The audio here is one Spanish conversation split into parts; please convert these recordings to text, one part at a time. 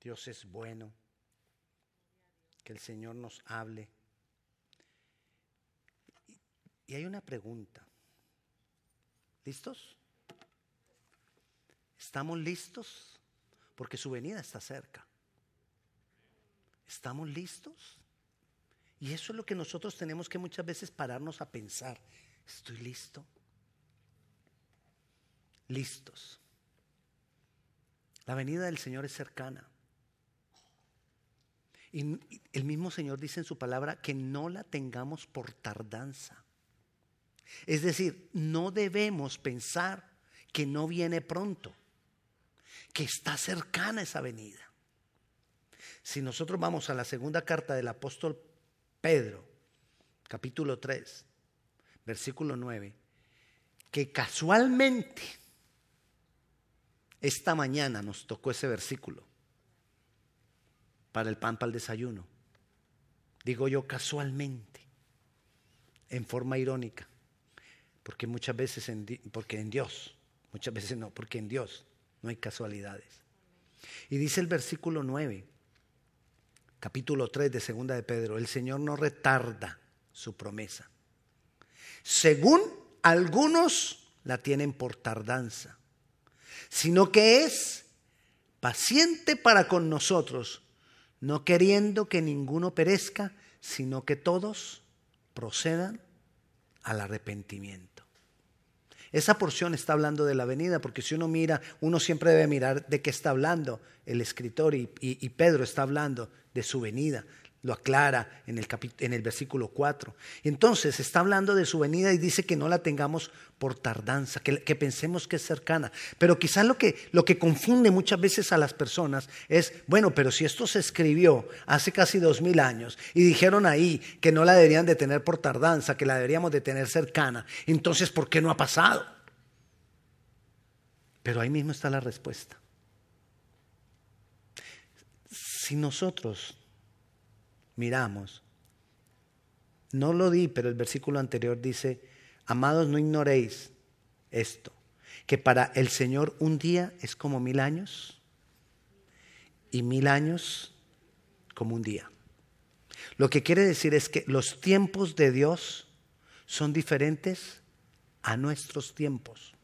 Dios es bueno. Que el Señor nos hable. Y hay una pregunta. ¿Listos? ¿Estamos listos? Porque su venida está cerca. ¿Estamos listos? Y eso es lo que nosotros tenemos que muchas veces pararnos a pensar. ¿Estoy listo? Listos. La venida del Señor es cercana. Y el mismo Señor dice en su palabra que no la tengamos por tardanza. Es decir, no debemos pensar que no viene pronto, que está cercana esa venida. Si nosotros vamos a la segunda carta del apóstol Pedro, capítulo 3, versículo 9, que casualmente esta mañana nos tocó ese versículo para el pan para el desayuno. Digo yo casualmente, en forma irónica, porque muchas veces, en, porque en Dios, muchas veces no, porque en Dios no hay casualidades. Y dice el versículo 9, capítulo 3 de Segunda de Pedro, el Señor no retarda su promesa. Según algunos la tienen por tardanza, sino que es paciente para con nosotros, no queriendo que ninguno perezca, sino que todos procedan al arrepentimiento. Esa porción está hablando de la venida, porque si uno mira, uno siempre debe mirar de qué está hablando el escritor y, Pedro está hablando de su venida. Lo aclara en el, en el versículo 4. Entonces está hablando de su venida y dice que no la tengamos por tardanza, que, pensemos que es cercana. Pero quizás lo que, lo que confunde muchas veces a las personas es, bueno, pero si esto se escribió hace casi dos mil años y dijeron ahí que no la deberían de tener por tardanza, que la deberíamos de tener cercana, entonces ¿por qué no ha pasado? Pero ahí mismo está la respuesta. Si nosotros miramos, no lo di, pero el versículo anterior dice, amados, no ignoréis esto, que para el Señor un día es como mil años y mil años como un día. Lo que quiere decir es que los tiempos de Dios son diferentes a nuestros tiempos.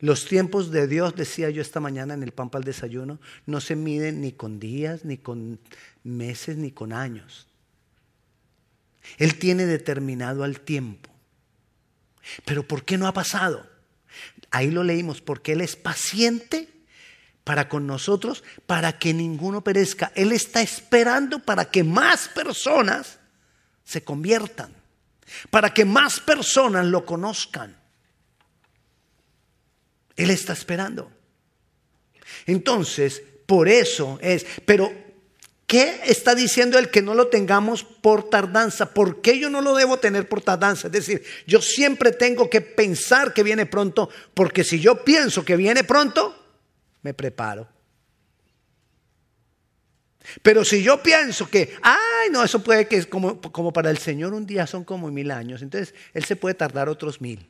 Los tiempos de Dios, decía yo esta mañana en el pan para el desayuno, no se miden ni con días, ni con meses, ni con años. Él tiene determinado al tiempo. Pero ¿por qué no ha pasado? Ahí lo leímos, porque Él es paciente para con nosotros, para que ninguno perezca. Él está esperando para que más personas se conviertan, para que más personas lo conozcan. Él está esperando. Entonces, por eso es, pero ¿qué está diciendo el que no lo tengamos por tardanza? ¿Por qué yo no lo debo tener por tardanza? Es decir, yo siempre tengo que pensar que viene pronto, porque si yo pienso que viene pronto, me preparo. Pero si yo pienso que, ay, no, eso puede que es como, como para el Señor un día son como mil años, entonces Él se puede tardar otros mil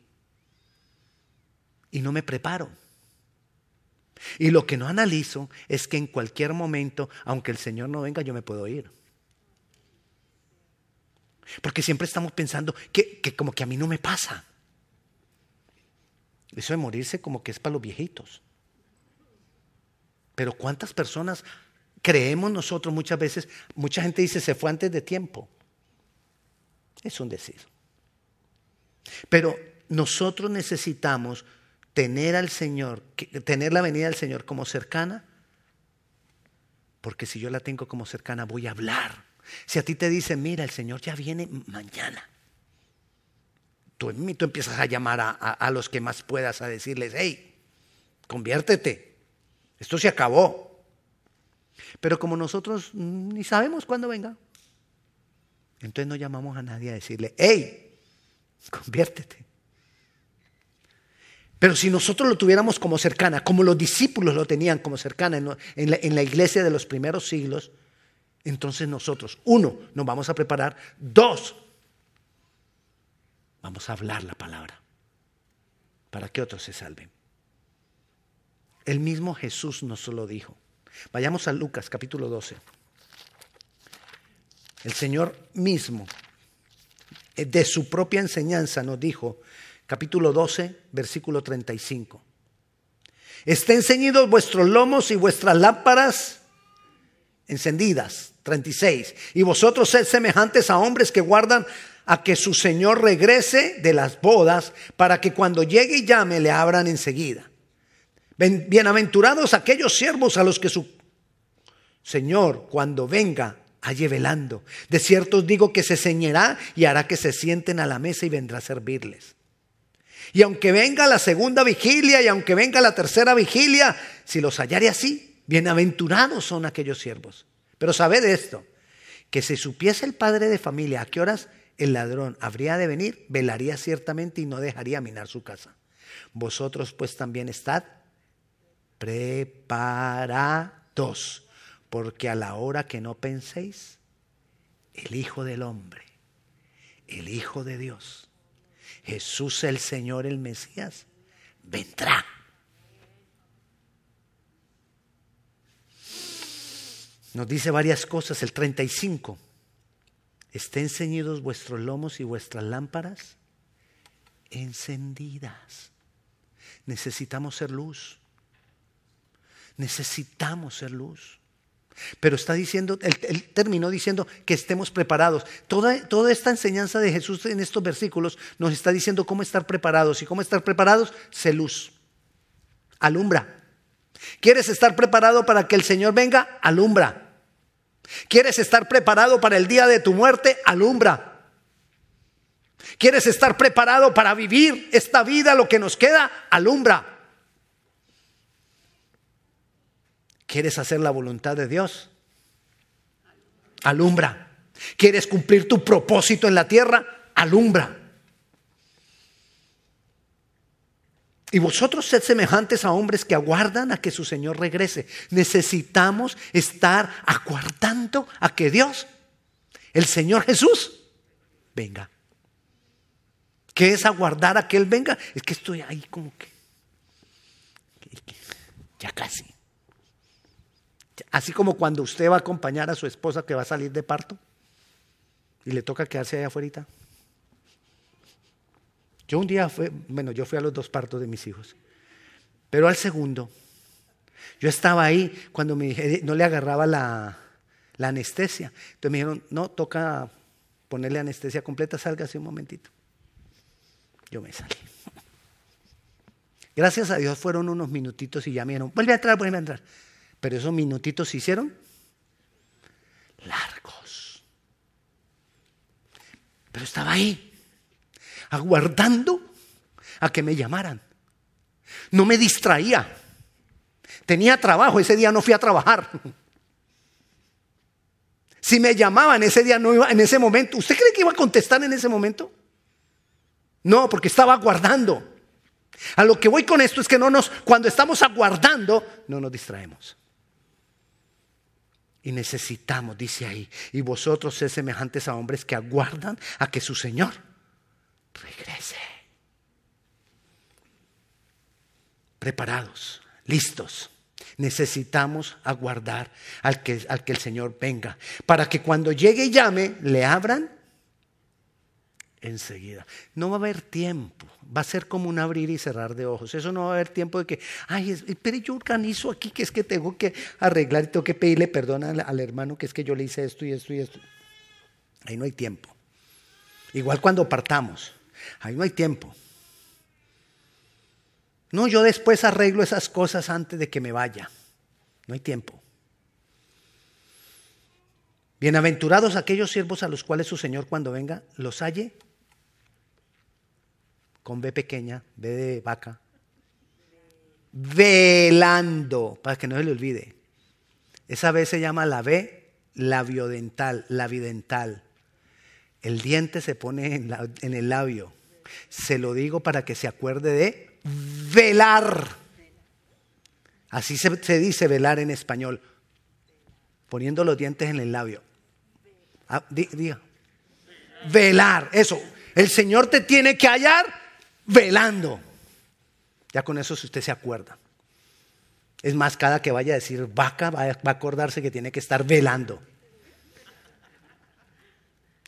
y no me preparo. Y lo que no analizo es que en cualquier momento, aunque el Señor no venga, yo me puedo ir. Porque siempre estamos pensando que, como que a mí no me pasa. Eso de morirse como que es para los viejitos. Pero ¿cuántas personas creemos nosotros muchas veces? Mucha gente dice se fue antes de tiempo. Es un decir. Pero nosotros necesitamos tener al Señor, tener la venida del Señor como cercana, porque si yo la tengo como cercana voy a hablar. Si a ti te dicen, mira, el Señor ya viene mañana, tú, tú empiezas a llamar a, a los que más puedas a decirles, hey, conviértete, esto se acabó. Pero como nosotros ni sabemos cuándo venga, entonces no llamamos a nadie a decirle, hey, conviértete. Pero si nosotros lo tuviéramos como cercana, como los discípulos lo tenían como cercana en la, iglesia de los primeros siglos, entonces nosotros, uno, nos vamos a preparar, dos, vamos a hablar la palabra para que otros se salven. El mismo Jesús nos lo dijo. Vayamos a Lucas capítulo 12. El Señor mismo, eh, de su propia enseñanza, nos dijo, capítulo 12, versículo 35. Estén ceñidos vuestros lomos y vuestras lámparas encendidas. 36. Y vosotros sed semejantes a hombres que guardan a que su Señor regrese de las bodas para que cuando llegue y llame le abran enseguida. Bienaventurados aquellos siervos a los que su Señor cuando venga halle velando. De cierto os digo que se ceñirá y hará que se sienten a la mesa y vendrá a servirles. Y aunque venga la segunda vigilia y aunque venga la tercera vigilia, si los hallare así, bienaventurados son aquellos siervos. Pero sabed esto, que si supiese el padre de familia a qué horas el ladrón habría de venir, velaría ciertamente y no dejaría minar su casa. Vosotros pues también estad preparados, porque a la hora que no penséis, el Hijo del Hombre, el Hijo de Dios, Jesús el Señor, el Mesías, vendrá. Nos dice varias cosas, el 35. Estén ceñidos vuestros lomos y vuestras lámparas encendidas. Necesitamos ser luz. Necesitamos ser luz. Pero está diciendo, él, terminó diciendo que estemos preparados. Toda, toda esta enseñanza de Jesús en estos versículos nos está diciendo cómo estar preparados. Y cómo estar preparados, sé luz. Alumbra. ¿Quieres estar preparado para que el Señor venga? Alumbra. ¿Quieres estar preparado para el día de tu muerte? Alumbra. ¿Quieres estar preparado para vivir esta vida, lo que nos queda? Alumbra. ¿Quieres hacer la voluntad de Dios? Alumbra. ¿Quieres cumplir tu propósito en la tierra? Alumbra. Y vosotros sed semejantes a hombres que aguardan a que su Señor regrese. Necesitamos estar aguardando a que Dios, el Señor Jesús, venga. ¿Qué es aguardar a que Él venga? Es que estoy ahí como que... Ya casi. Así como cuando usted va a acompañar a su esposa que va a salir de parto y le toca quedarse allá afuera. Yo un día fui, bueno, yo fui a los dos partos de mis hijos, pero al segundo, yo estaba ahí cuando me no le agarraba la, anestesia. Entonces me dijeron, no, toca ponerle anestesia completa, así un momentito. Yo me salí. Gracias a Dios fueron unos minutitos y ya me dijeron, vuelve a entrar, vuelve a entrar. Pero esos minutitos se hicieron largos. Pero estaba ahí aguardando a que me llamaran. No me distraía. Tenía trabajo, ese día no fui a trabajar. Si me llamaban ese día, no iba en ese momento. ¿Usted cree que iba a contestar en ese momento? No, porque estaba aguardando. A lo que voy con esto es que no nos, cuando estamos aguardando, no nos distraemos. Y necesitamos, dice ahí, y vosotros sed semejantes a hombres que aguardan a que su Señor regrese. Preparados, listos. Necesitamos aguardar al que, al que el Señor venga, para que cuando llegue y llame, le abran enseguida. No va a haber tiempo, va a ser como un abrir y cerrar de ojos. Eso no va a haber tiempo de que, ay, pero yo organizo aquí que es que tengo que arreglar y tengo que pedirle perdón al, al hermano que es que yo le hice esto y esto y esto. Ahí no hay tiempo. Igual cuando partamos. Ahí no hay tiempo. No, yo después arreglo esas cosas antes de que me vaya. No hay tiempo. Bienaventurados aquellos siervos a los cuales su Señor cuando venga los halle con B pequeña, B de vaca, velando, para que no se le olvide. Esa B se llama la B labiodental, labidental. El diente se pone en el labio. Se lo digo para que se acuerde de velar. Así se, dice velar en español. Poniendo los dientes en el labio. Ah, diga. Velar, eso. El Señor te tiene que hallar velando. Ya con eso si usted se acuerda. Es más, cada que vaya a decir vaca va a acordarse que tiene que estar velando.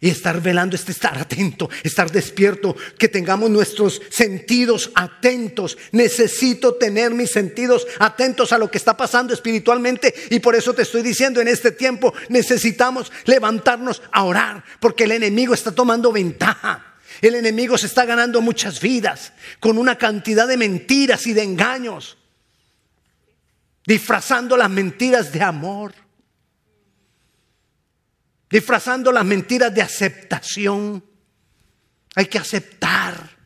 Y estar velando es estar atento, estar despierto, que tengamos nuestros sentidos atentos. Necesito tener mis sentidos atentos a lo que está pasando espiritualmente y por eso te estoy diciendo en este tiempo necesitamos levantarnos a orar porque el enemigo está tomando ventaja. El enemigo se está ganando muchas vidas con una cantidad de mentiras y de engaños, disfrazando las mentiras de amor disfrazando las mentiras de aceptación. Hay que aceptar.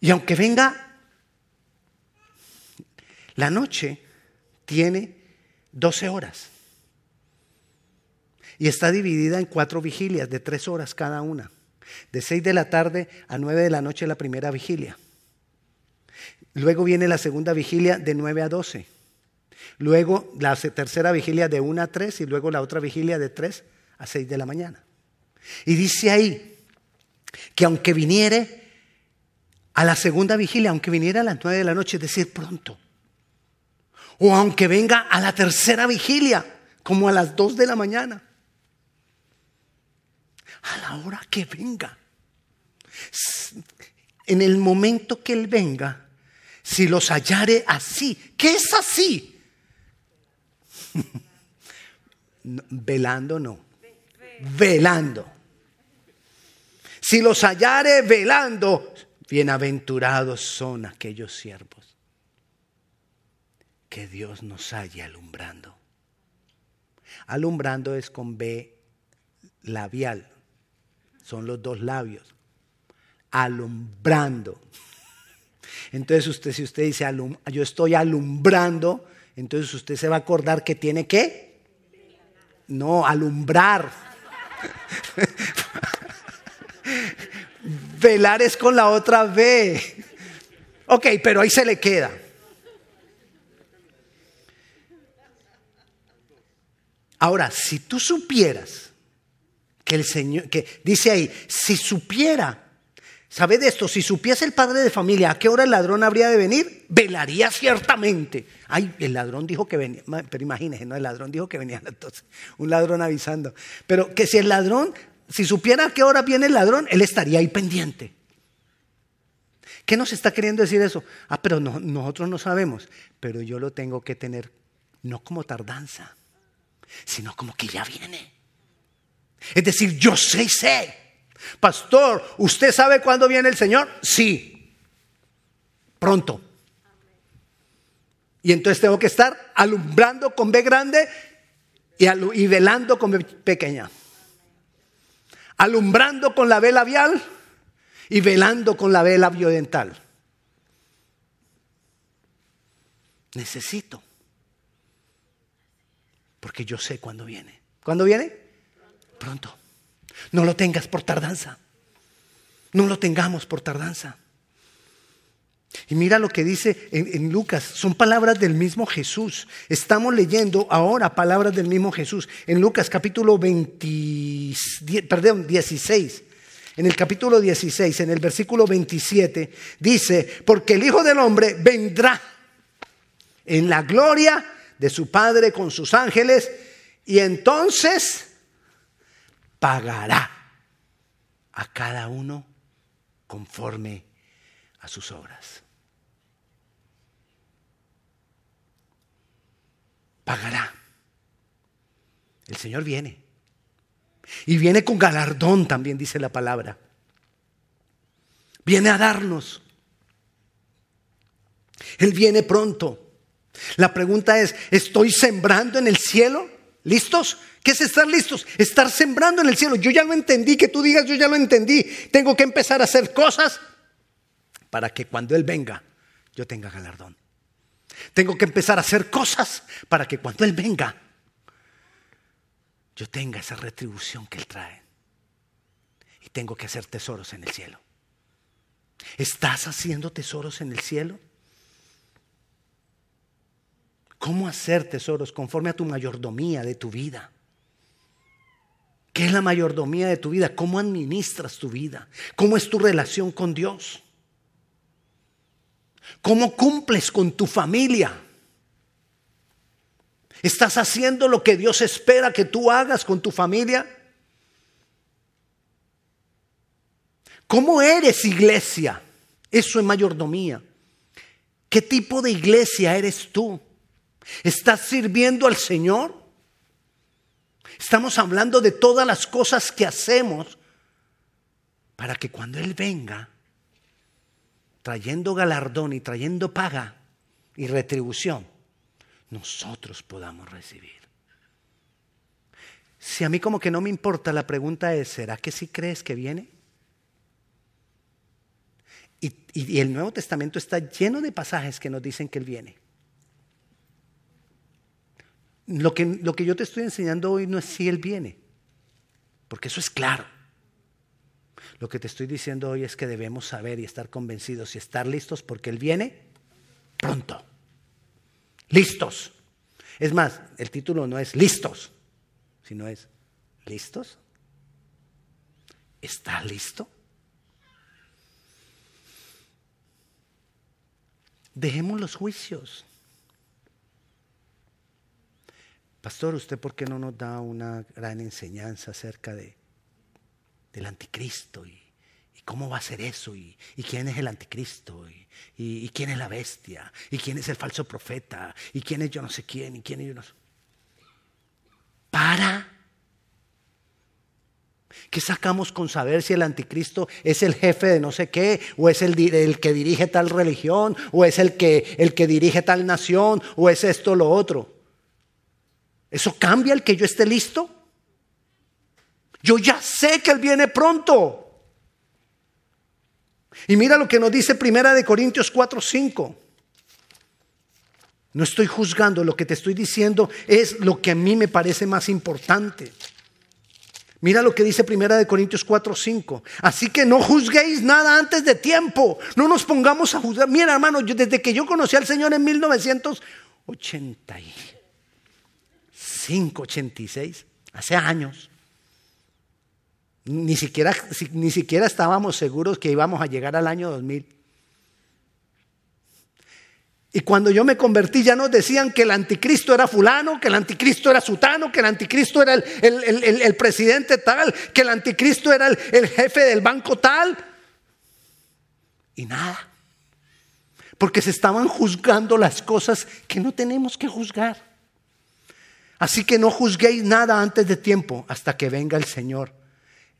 Y aunque venga, la noche tiene 12 horas. Y está dividida en cuatro vigilias de tres horas cada una. De 6 de la tarde a 9 de la noche la primera vigilia. Luego viene la segunda vigilia de 9 a 12. Luego la tercera vigilia de 1 a 3 y luego la otra vigilia de 3 a 6 de la mañana. Y dice ahí que aunque viniere a la segunda vigilia, aunque viniera a las 9 de la noche, es decir, pronto. O aunque venga a la tercera vigilia, como a las 2 de la mañana. A la hora que venga. En el momento que Él venga, si los hallare así. ¿Qué es así? velando no. Velando. Si los hallare velando, bienaventurados son aquellos siervos que Dios nos halle alumbrando. Alumbrando es con B labial. Son los dos labios. Alumbrando. Entonces usted, si usted dice, yo estoy alumbrando, entonces usted se va a acordar que tiene que, no, alumbrar. Velar es con la otra B. Ok, pero ahí se le queda. Ahora, si tú supieras que el Señor, que dice ahí, si supiera ¿Sabe de esto? Si supiese el padre de familia a qué hora el ladrón habría de venir, velaría ciertamente. Ay, el ladrón dijo que venía, pero imagínese, ¿no? El ladrón dijo que venía entonces, un ladrón avisando. Pero que si el ladrón, si supiera a qué hora viene el ladrón, él estaría ahí pendiente. ¿Qué nos está queriendo decir eso? Ah, pero nosotros no sabemos, pero yo lo tengo que tener no como tardanza, sino como que ya viene. Es decir, yo sé y sé Pastor, ¿usted sabe cuándo viene el Señor? Sí, pronto. Y entonces tengo que estar alumbrando con B grande y, velando con B pequeña. Alumbrando con la B labial y velando con la B labiodental. Necesito. Porque yo sé cuándo viene. ¿Cuándo viene? Pronto. No lo tengas por tardanza. No lo tengamos por tardanza. Y mira lo que dice en, Lucas, son palabras del mismo Jesús. Estamos leyendo ahora palabras del mismo Jesús. En Lucas capítulo 20, perdón, 16. En el capítulo 16, en el versículo 27, dice, porque el Hijo del Hombre vendrá en la gloria de su Padre con sus ángeles y entonces pagará a cada uno conforme a sus obras. Pagará. El Señor viene. Y viene con galardón, también dice la palabra. Viene a darnos. Él viene pronto. La pregunta es, ¿estoy sembrando en el cielo? ¿Listos? ¿Qué es estar listos? Estar sembrando en el cielo. Yo ya lo entendí, que tú digas, yo ya lo entendí. Tengo que empezar a hacer cosas para que cuando Él venga, yo tenga galardón. Tengo que empezar a hacer cosas para que cuando Él venga, yo tenga esa retribución que Él trae. Y tengo que hacer tesoros en el cielo. ¿Estás haciendo tesoros en el cielo? ¿Cómo hacer tesoros conforme a tu mayordomía de tu vida? ¿Qué es la mayordomía de tu vida? ¿Cómo administras tu vida? ¿Cómo es tu relación con Dios? ¿Cómo cumples con tu familia? ¿Estás haciendo lo que Dios espera que tú hagas con tu familia? ¿Cómo eres iglesia? Eso es mayordomía. ¿Qué tipo de iglesia eres tú? ¿Estás sirviendo al Señor? Estamos hablando de todas las cosas que hacemos para que cuando Él venga, trayendo galardón y trayendo paga y retribución, nosotros podamos recibir. Si a mí como que no me importa, la pregunta es, ¿será que sí crees que viene? Y, el Nuevo Testamento está lleno de pasajes que nos dicen que Él viene. Lo que, lo que yo te estoy enseñando hoy no es si Él viene, porque eso es claro. Lo que te estoy diciendo hoy es que debemos saber y estar convencidos y estar listos porque Él viene pronto. Listos. Es más, el título no es listos, sino es listos. ¿Está listo? Dejemos los juicios. Pastor, ¿usted por qué no nos da una gran enseñanza acerca de, del anticristo y, cómo va a ser eso y, quién es el anticristo y, quién es la bestia y quién es el falso profeta y quién es yo no sé quién y quién es yo no sé. Para ¿Qué sacamos con saber si el anticristo es el jefe de no sé qué? ¿O es el, que dirige tal religión? ¿O es el que, el que dirige tal nación? ¿O es esto o lo otro? ¿Eso cambia el que yo esté listo? Yo ya sé que Él viene pronto. Y mira lo que nos dice Primera de Corintios 4, 5. No estoy juzgando, lo que te estoy diciendo es lo que a mí me parece más importante. Mira lo que dice Primera de Corintios 4, 5. Así que no juzguéis nada antes de tiempo. No nos pongamos a juzgar. Mira, hermano, desde que yo conocí al Señor en 1985, 86, hace años, ni siquiera, ni siquiera estábamos seguros que íbamos a llegar al año 2000. Y cuando yo me convertí ya nos decían que el anticristo era fulano, que el anticristo era sutano, que el anticristo era el, presidente tal, que el anticristo era el jefe del banco tal. Y nada. Porque se estaban juzgando las cosas que no tenemos que juzgar. Así que no juzguéis nada antes de tiempo hasta que venga el Señor,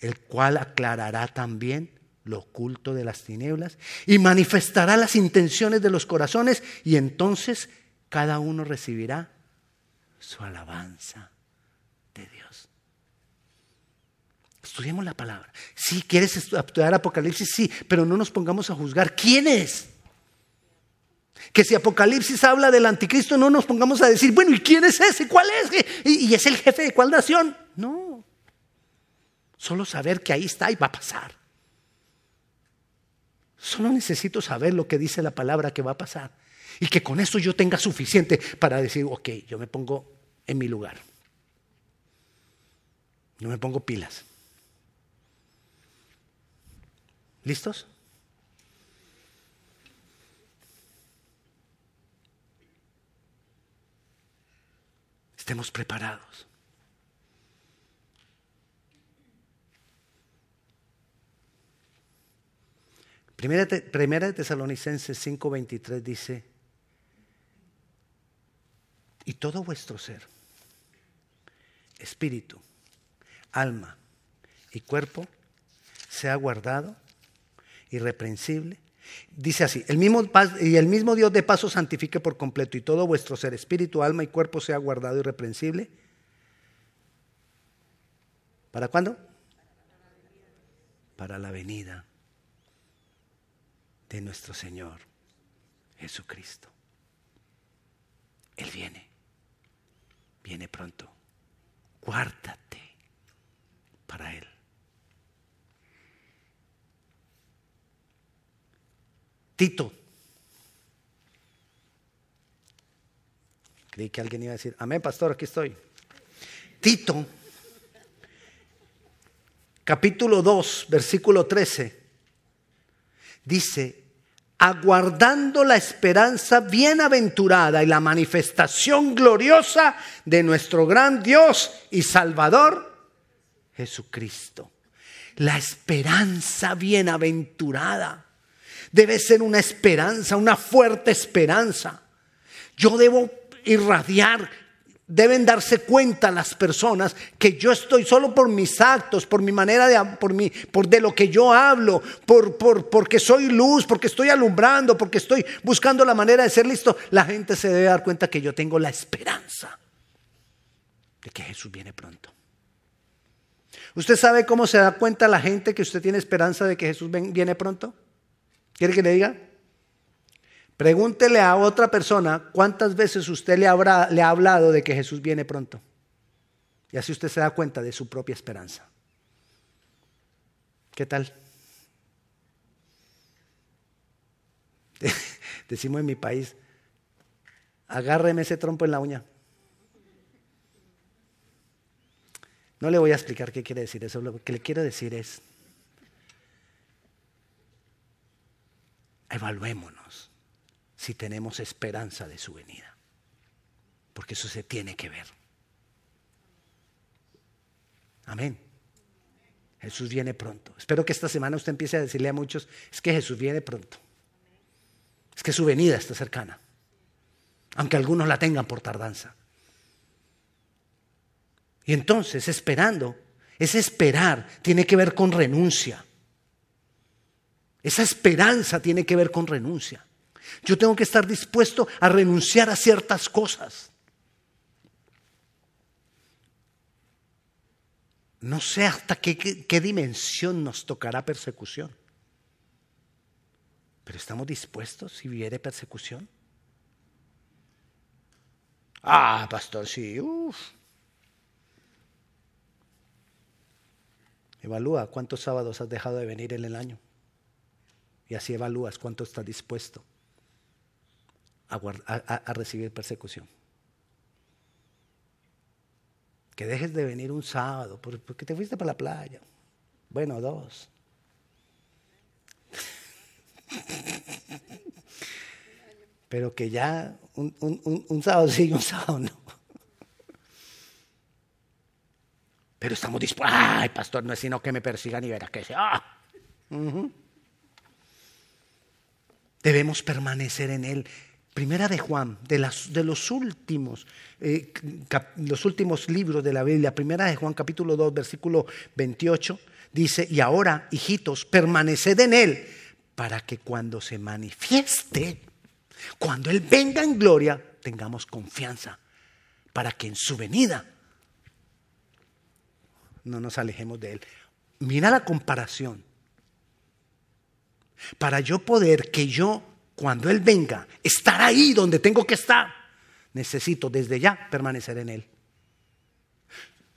el cual aclarará también lo oculto de las tinieblas y manifestará las intenciones de los corazones y entonces cada uno recibirá su alabanza de Dios. Estudiemos la palabra. Si quieres estudiar Apocalipsis, sí, pero no nos pongamos a juzgar quién es. Que si Apocalipsis habla del anticristo, no nos pongamos a decir, bueno, ¿y quién es ese? ¿Cuál es? ¿Y, es el jefe de cuál nación? No. Solo saber que ahí está y va a pasar. Solo necesito saber lo que dice la palabra que va a pasar. Y que con eso yo tenga suficiente para decir, ok, yo me pongo en mi lugar. Yo me pongo pilas. ¿Listos? Estemos preparados. Primera, de Tesalonicenses 5:23 dice, y todo vuestro ser, espíritu, alma y cuerpo, sea guardado, irreprensible. Dice así, el mismo, y el mismo Dios de paso santifique por completo y todo vuestro ser, espíritu, alma y cuerpo sea guardado irreprensible. ¿Para cuándo? Para la venida de nuestro Señor Jesucristo. Él viene, viene pronto. Guárdate para Él. Tito. Creí que alguien iba a decir, amén, pastor, aquí estoy. Tito capítulo 2, versículo 13, dice, aguardando la esperanza bienaventurada y la manifestación gloriosa de nuestro gran Dios y Salvador, Jesucristo. La esperanza bienaventurada debe ser una esperanza, una fuerte esperanza. Yo debo irradiar Deben darse cuenta las personas que yo estoy solo por mis actos, por mi manera de, por mi, por de lo que yo hablo, por, por, porque soy luz, porque estoy alumbrando, porque estoy buscando la manera de ser listo. La gente se debe dar cuenta que yo tengo la esperanza de que Jesús viene pronto. ¿Usted sabe cómo se da cuenta la gente que usted tiene esperanza de que Jesús viene pronto? ¿Quiere que le diga? Pregúntele a otra persona cuántas veces usted le, habrá, le ha hablado de que Jesús viene pronto. Y así usted se da cuenta de su propia esperanza. ¿Qué tal? Decimos en mi país, agárreme ese trompo en la uña. No le voy a explicar qué quiere decir eso, lo que le quiero decir es, evaluémonos si tenemos esperanza de su venida. Porque eso se tiene que ver. Amén. Jesús viene pronto. Espero que esta semana usted empiece a decirle a muchos, es que Jesús viene pronto. Es que su venida está cercana. Aunque algunos la tengan por tardanza. Y entonces, esperando, ese esperar tiene que ver con renuncia. Esa esperanza tiene que ver con renuncia. Yo tengo que estar dispuesto a renunciar a ciertas cosas. No sé hasta qué, qué, dimensión nos tocará persecución. Pero estamos dispuestos si viene persecución. Ah, pastor, sí. Evalúa cuántos sábados has dejado de venir en el año. Y así evalúas cuánto estás dispuesto a, recibir persecución. Que dejes de venir un sábado porque te fuiste para la playa. Bueno, dos. Pero que ya un, un, sábado sí, un sábado no. Pero estamos dispuestos. Ay, pastor, no es sino que me persigan y verá que sea. Debemos permanecer en Él. Primera de Juan, de, las, de los últimos, eh, los últimos libros de la Biblia, Primera de Juan capítulo 2, versículo 28, dice, y ahora, hijitos, permaneced en Él, para que cuando se manifieste, cuando Él venga en gloria, tengamos confianza, para que en su venida no nos alejemos de Él. Mira la comparación. Para yo poder que yo cuando Él venga, estar ahí donde tengo que estar, necesito desde ya permanecer en Él.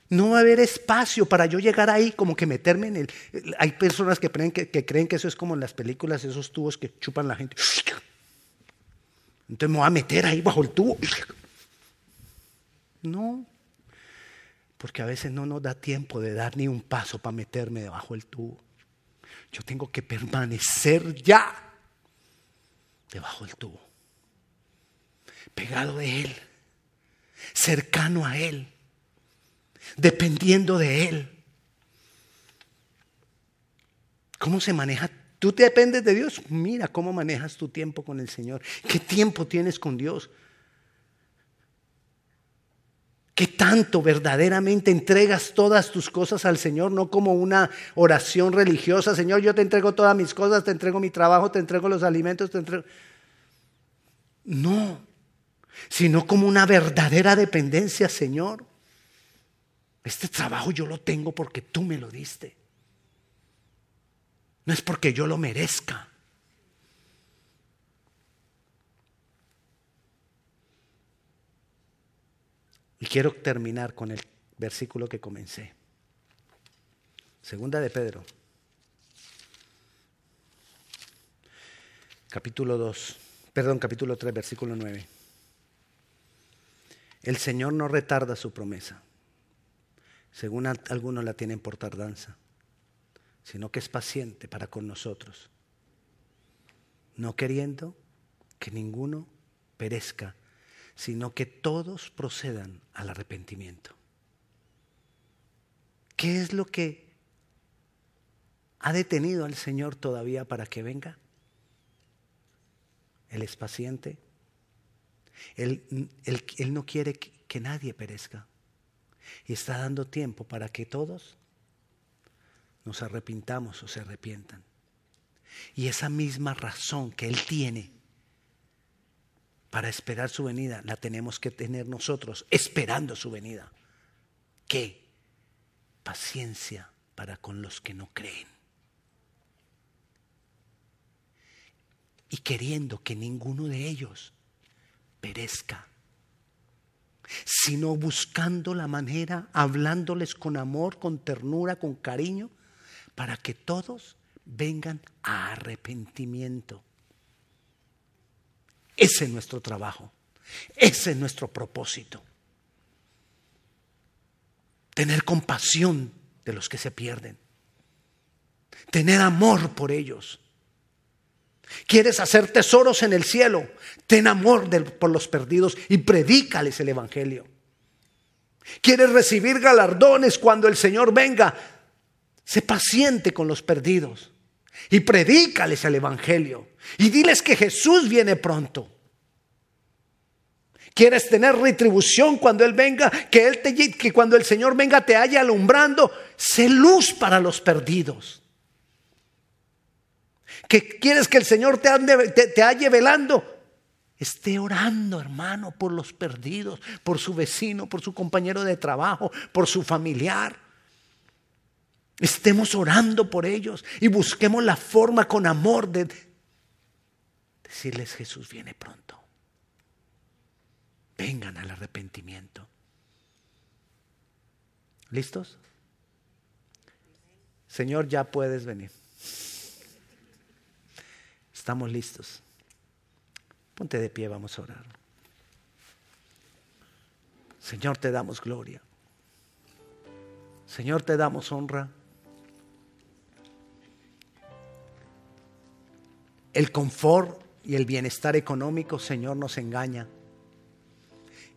No va a haber espacio para yo llegar ahí, como que meterme en él. Hay personas que creen que, creen que eso es como en las películas, esos tubos que chupan la gente. Entonces me voy a meter ahí bajo el tubo. No, porque a veces no nos da tiempo de dar ni un paso para meterme debajo del tubo. Yo tengo que permanecer ya debajo del tubo, pegado de Él, cercano a Él, dependiendo de Él. ¿Cómo se maneja? ¿Tú te dependes de Dios? Mira cómo manejas tu tiempo con el Señor. ¿Qué tiempo tienes con Dios? ¿Qué tanto verdaderamente entregas todas tus cosas al Señor? No como una oración religiosa. Señor, yo te entrego todas mis cosas, te entrego mi trabajo, te entrego los alimentos, te entrego... No, sino como una verdadera dependencia, Señor. Este trabajo yo lo tengo porque tú me lo diste. No es porque yo lo merezca. Y quiero terminar con el versículo que comencé. Segunda de Pedro. Capítulo 2. Perdón, capítulo 3, versículo 9. El Señor no retarda su promesa, según algunos la tienen por tardanza, sino que es paciente para con nosotros, no queriendo que ninguno perezca, sino que todos procedan al arrepentimiento. ¿Qué es lo que ha detenido al Señor todavía para que venga? Él es paciente. Él, no quiere que nadie perezca. Y está dando tiempo para que todos nos arrepintamos o se arrepientan. Y esa misma razón que Él tiene para esperar su venida, la tenemos que tener nosotros esperando su venida. ¿Qué? Paciencia para con los que no creen. Y queriendo que ninguno de ellos perezca, sino buscando la manera, hablándoles con amor, con ternura, con cariño, para que todos vengan a arrepentimiento. Ese es nuestro trabajo, ese es nuestro propósito. Tener compasión de los que se pierden, tener amor por ellos. ¿Quieres hacer tesoros en el cielo? Ten amor por los perdidos y predícales el Evangelio. ¿Quieres recibir galardones cuando el Señor venga? Sé paciente con los perdidos y predícales el Evangelio y diles que Jesús viene pronto. ¿Quieres tener retribución cuando Él venga? Que, él te, que cuando el Señor venga te haya alumbrando. Sé luz para los perdidos. ¿Que quieres que el Señor te, te, te halle velando? Esté orando, hermano, por los perdidos, por su vecino, por su compañero de trabajo, por su familiar. Estemos orando por ellos y busquemos la forma con amor de decirles Jesús viene pronto. Vengan al arrepentimiento. ¿Listos? Señor, ya puedes venir. Estamos listos. Ponte de pie, vamos a orar. Señor, te damos gloria. Señor, te damos honra. El confort y el bienestar económico, Señor, nos engaña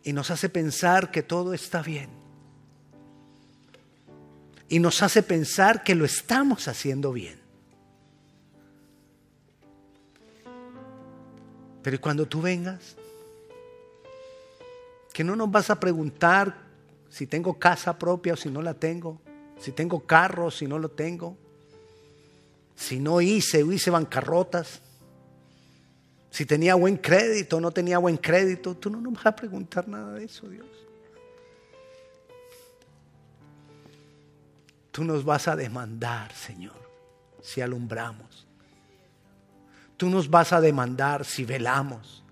y nos hace pensar que todo está bien. Y nos hace pensar que lo estamos haciendo bien. Pero cuando tú vengas, que no nos vas a preguntar si tengo casa propia o si no la tengo, si tengo carro o si no lo tengo, si no hice o hice bancarrotas, si tenía buen crédito o no tenía buen crédito, tú no nos vas a preguntar nada de eso, Dios. Tú nos vas a demandar, Señor, si alumbramos. Tú nos vas a demandar si velamos.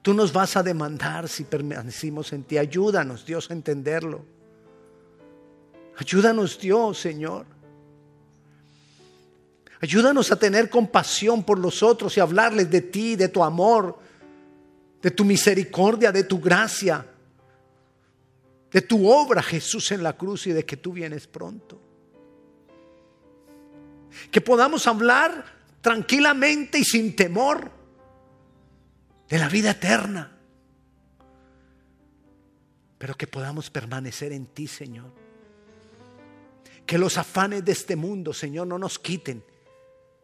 Tú nos vas a demandar si permanecimos en ti. Ayúdanos, Dios, a entenderlo. Ayúdanos, Dios, Señor. Ayúdanos a tener compasión por los otros y hablarles de ti, de tu amor, de tu misericordia, de tu gracia, de tu obra, Jesús, en la cruz y de que tú vienes pronto. Que podamos hablar tranquilamente y sin temor de la vida eterna. Pero que podamos permanecer en ti, Señor. Que los afanes de este mundo, Señor, no nos quiten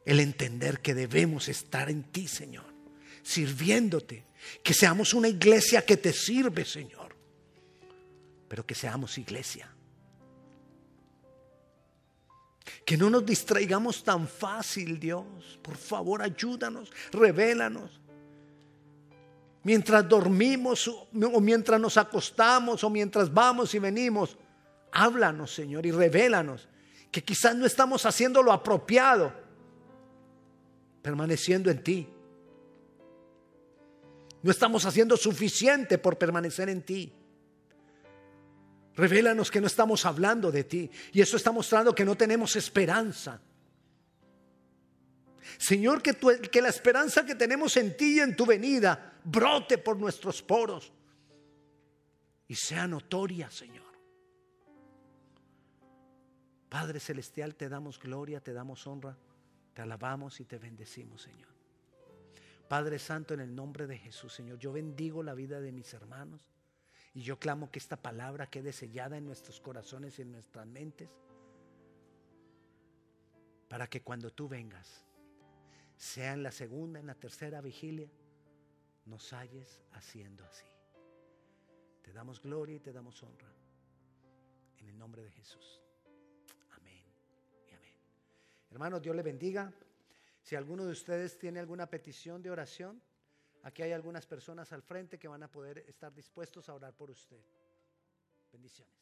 el entender que debemos estar en ti, Señor, sirviéndote. Que seamos una iglesia que te sirve, Señor. Pero que seamos iglesia que no nos distraigamos tan fácil, Dios. Por favor, ayúdanos, revélanos. Mientras dormimos o mientras nos acostamos o mientras vamos y venimos, háblanos, Señor, y revélanos que quizás no estamos haciendo lo apropiado, permaneciendo en ti. No estamos haciendo suficiente por permanecer en ti. Revélanos que no estamos hablando de ti. Y eso está mostrando que no tenemos esperanza. Señor, que, que la esperanza que tenemos en ti y en tu venida brote por nuestros poros y sea notoria, Señor. Padre Celestial, te damos gloria, te damos honra, te alabamos y te bendecimos, Señor. Padre Santo, en el nombre de Jesús, Señor, yo bendigo la vida de mis hermanos y yo clamo que esta palabra quede sellada en nuestros corazones y en nuestras mentes para que cuando tú vengas, sea en la segunda, en la tercera vigilia, nos halles haciendo así. Te damos gloria y te damos honra. En el nombre de Jesús. Hermanos, Dios le bendiga. Si alguno de ustedes tiene alguna petición de oración, aquí hay algunas personas al frente que van a poder estar dispuestos a orar por usted. Bendiciones.